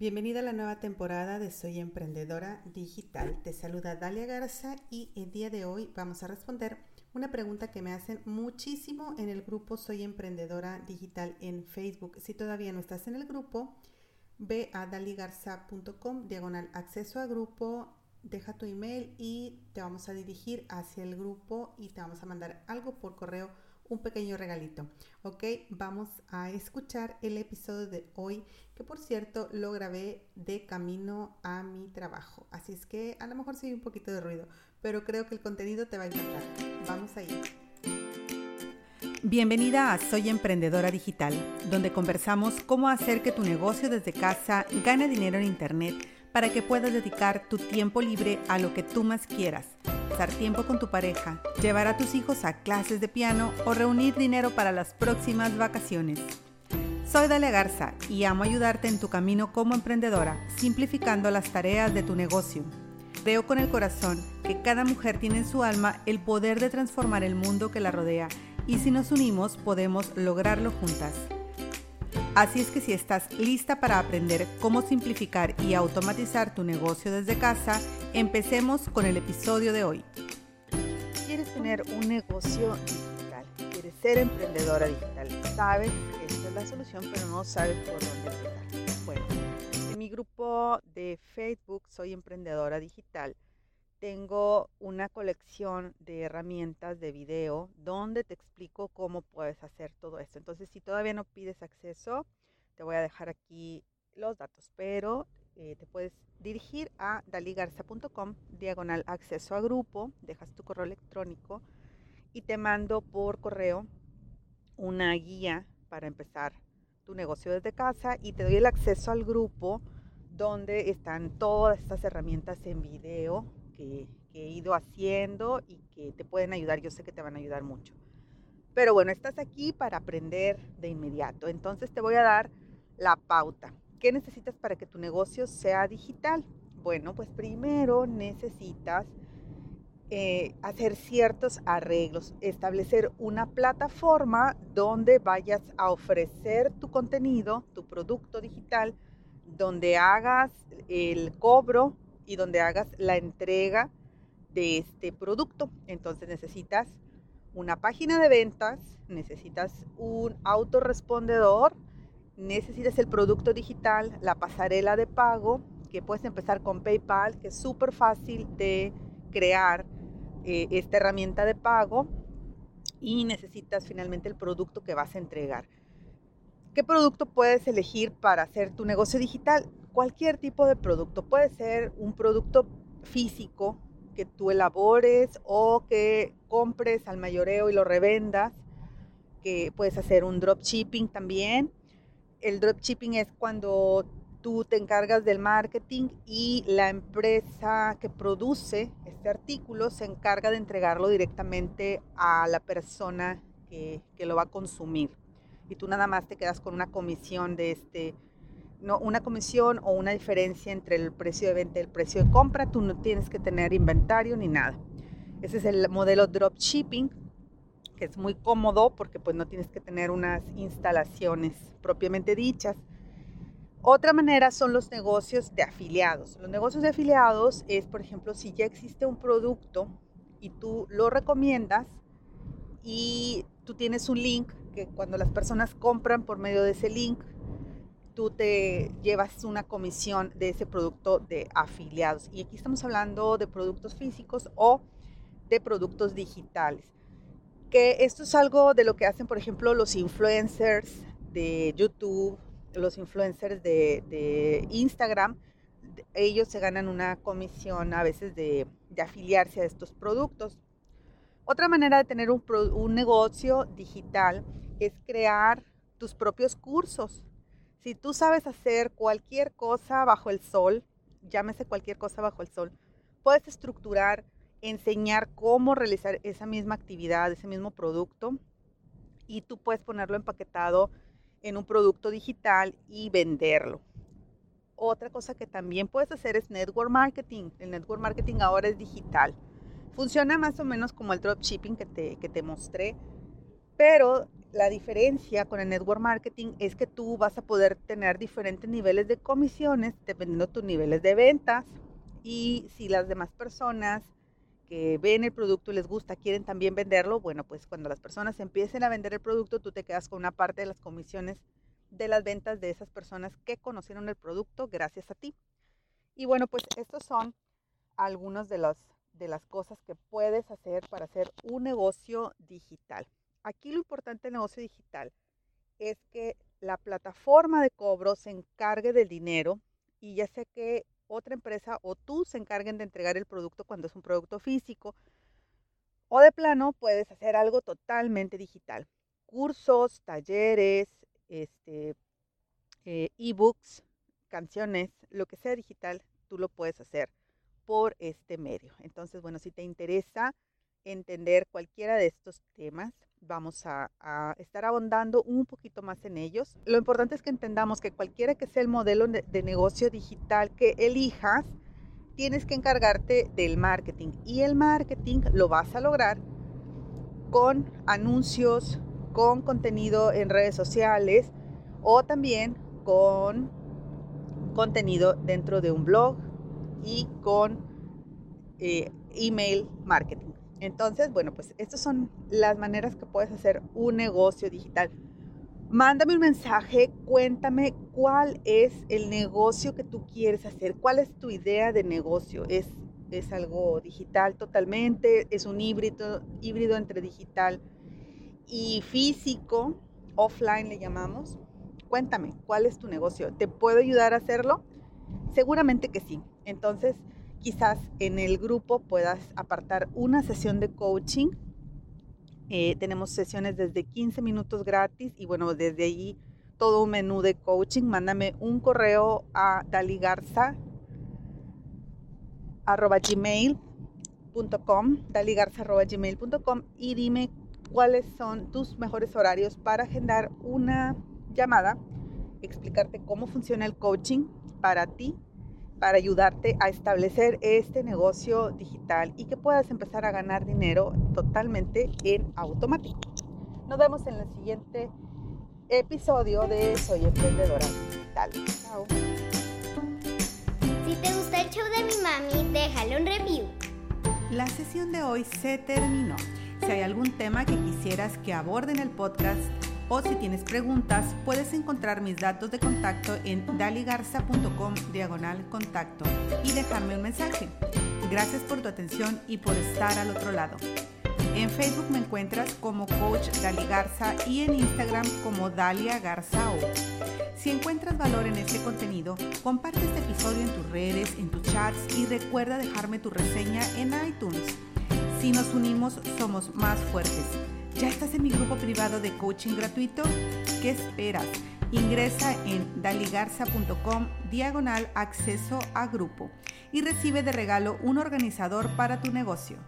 Bienvenida a la nueva temporada de Soy Emprendedora Digital. Te saluda Dalia Garza y el día de hoy vamos a responder una pregunta que me hacen muchísimo en el grupo Soy Emprendedora Digital en Facebook. Si todavía no estás en el grupo, ve a daligarza.com, diagonal acceso a grupo, deja tu email y te vamos a dirigir hacia el grupo y te vamos a mandar algo por correo un pequeño regalito. Ok, vamos a escuchar el episodio de hoy, que por cierto lo grabé de camino a mi trabajo. Así es que a lo mejor se un poquito de ruido, pero creo que el contenido te va a encantar. Vamos allá. Bienvenida a Soy Emprendedora Digital, donde conversamos cómo hacer que tu negocio desde casa gane dinero en Internet para que puedas dedicar tu tiempo libre a lo que tú más quieras pasar tiempo con tu pareja, llevar a tus hijos a clases de piano o reunir dinero para las próximas vacaciones. Soy Dalia Garza y amo ayudarte en tu camino como emprendedora, simplificando las tareas de tu negocio. Creo con el corazón que cada mujer tiene en su alma el poder de transformar el mundo que la rodea y si nos unimos podemos lograrlo juntas. Así es que si estás lista para aprender cómo simplificar y automatizar tu negocio desde casa, empecemos con el episodio de hoy. ¿Quieres tener un negocio digital? ¿Quieres ser emprendedora digital? Sabes que esta es la solución, pero no sabes por dónde empezar. Bueno, en mi grupo de Facebook Soy Emprendedora Digital tengo una colección de herramientas de video donde te explico cómo puedes hacer todo esto. Entonces, si todavía no pides acceso, te voy a dejar aquí los datos, pero eh, te puedes dirigir a daligarza.com, diagonal acceso a grupo, dejas tu correo electrónico y te mando por correo una guía para empezar tu negocio desde casa y te doy el acceso al grupo donde están todas estas herramientas en video que, he ido haciendo y que te pueden ayudar. Yo sé que te van a ayudar mucho. Pero bueno, estás aquí para aprender de inmediato. Entonces te voy a dar la pauta. ¿Qué necesitas para que tu negocio sea digital? Bueno, pues primero necesitas eh, hacer ciertos arreglos, establecer una plataforma donde vayas a ofrecer tu contenido, tu producto digital, donde hagas el cobro y donde hagas la entrega de este producto. Entonces necesitas una página de ventas, necesitas un autorrespondedor, necesitas el producto digital, la pasarela de pago, que puedes empezar con PayPal, que es súper fácil de crear eh, esta herramienta de pago y necesitas finalmente el producto que vas a entregar. ¿Qué producto puedes elegir para hacer tu negocio digital? Cualquier tipo de producto. Puede ser un producto físico que tú elabores o que compres al mayoreo y lo revendas. Que puedes hacer un dropshipping también. El dropshipping es cuando tú te encargas del marketing y la empresa que produce este artículo se encarga de entregarlo directamente a la persona que, que lo va a consumir. Y tú nada más te quedas con una comisión de este, no, una comisión o una diferencia entre el precio de venta y el precio de compra, tú no tienes que tener inventario ni nada. Ese es el modelo dropshipping, que es muy cómodo porque pues no tienes que tener unas instalaciones propiamente dichas. Otra manera son los negocios de afiliados. Los negocios de afiliados es, por ejemplo, si ya existe un producto y tú lo recomiendas y tú tienes un link cuando las personas compran por medio de ese link, tú te llevas una comisión de ese producto de afiliados. Y aquí estamos hablando de productos físicos o de productos digitales. Que esto es algo de lo que hacen, por ejemplo, los influencers de YouTube, los influencers de, Instagram. Ellos se ganan una comisión a veces de, afiliarse a estos productos. Otra manera de tener un, un negocio digital es crear tus propios cursos. Si tú sabes hacer cualquier cosa bajo el sol, llámese cualquier cosa bajo el sol, puedes estructurar, enseñar cómo realizar esa misma actividad, ese mismo producto, y tú puedes ponerlo empaquetado en un producto digital y venderlo. Otra cosa que también puedes hacer es network marketing. El network marketing ahora es digital. Funciona más o menos como el dropshipping que te, que te mostré, pero la diferencia con el network marketing es que tú vas a poder tener diferentes niveles de comisiones dependiendo de tus niveles de ventas y si las demás personas que ven el producto y les gusta quieren también venderlo, bueno, pues cuando las personas empiecen a vender el producto, tú te quedas con una parte de las comisiones de las ventas de esas personas que conocieron el producto gracias a ti. Y bueno, pues estos son algunos de los de las cosas que puedes hacer para hacer un negocio digital. Aquí lo importante del negocio digital es que la plataforma de cobro se encargue del dinero y ya sea que otra empresa o tú se encarguen de entregar el producto cuando es un producto físico o de plano puedes hacer algo totalmente digital. Cursos, talleres, este, eh, ebooks, canciones, lo que sea digital, tú lo puedes hacer por este medio. Entonces, bueno, si te interesa entender cualquiera de estos temas, vamos a, estar abondando un poquito más en ellos. Lo importante es que entendamos que cualquiera que sea el modelo de, negocio digital que elijas, tienes que encargarte del marketing. Y el marketing lo vas a lograr con anuncios, con contenido en redes sociales o también con contenido dentro de un blog y con eh, email marketing. Entonces, bueno, pues estas son las maneras que puedes hacer un negocio digital. Mándame un mensaje, cuéntame cuál es el negocio que tú quieres hacer, cuál es tu idea de negocio. ¿Es, es algo digital totalmente? ¿Es un híbrido, híbrido entre digital y físico? Offline le llamamos. Cuéntame, ¿cuál es tu negocio? ¿Te puedo ayudar a hacerlo? Seguramente que sí. Entonces, quizás en el grupo puedas apartar una sesión de coaching. Eh, tenemos sesiones desde 15 minutos gratis y bueno, desde ahí todo un menú de coaching. Mándame un correo a daligarza.gmail.com daligarza.gmail.com y dime cuáles son tus mejores horarios para agendar una llamada, explicarte cómo funciona el coaching para ti para ayudarte a establecer este negocio digital y que puedas empezar a ganar dinero totalmente en automático. Nos vemos en el siguiente episodio de Soy Emprendedora Digital. Chao. Si te gusta el show de mi mami, déjale un review. La sesión de hoy se terminó. Si hay algún tema que quisieras que aborde en el podcast, o si tienes preguntas, puedes encontrar mis datos de contacto en daligarza.com diagonal contacto y dejarme un mensaje. Gracias por tu atención y por estar al otro lado. En Facebook me encuentras como Coach Dali Garza y en Instagram como Dalia Garza o. Si encuentras valor en este contenido, comparte este episodio en tus redes, en tus chats y recuerda dejarme tu reseña en iTunes. Si nos unimos, somos más fuertes. ¿Ya estás en mi grupo privado de coaching gratuito? ¿Qué esperas? Ingresa en daligarza.com diagonal acceso a grupo y recibe de regalo un organizador para tu negocio.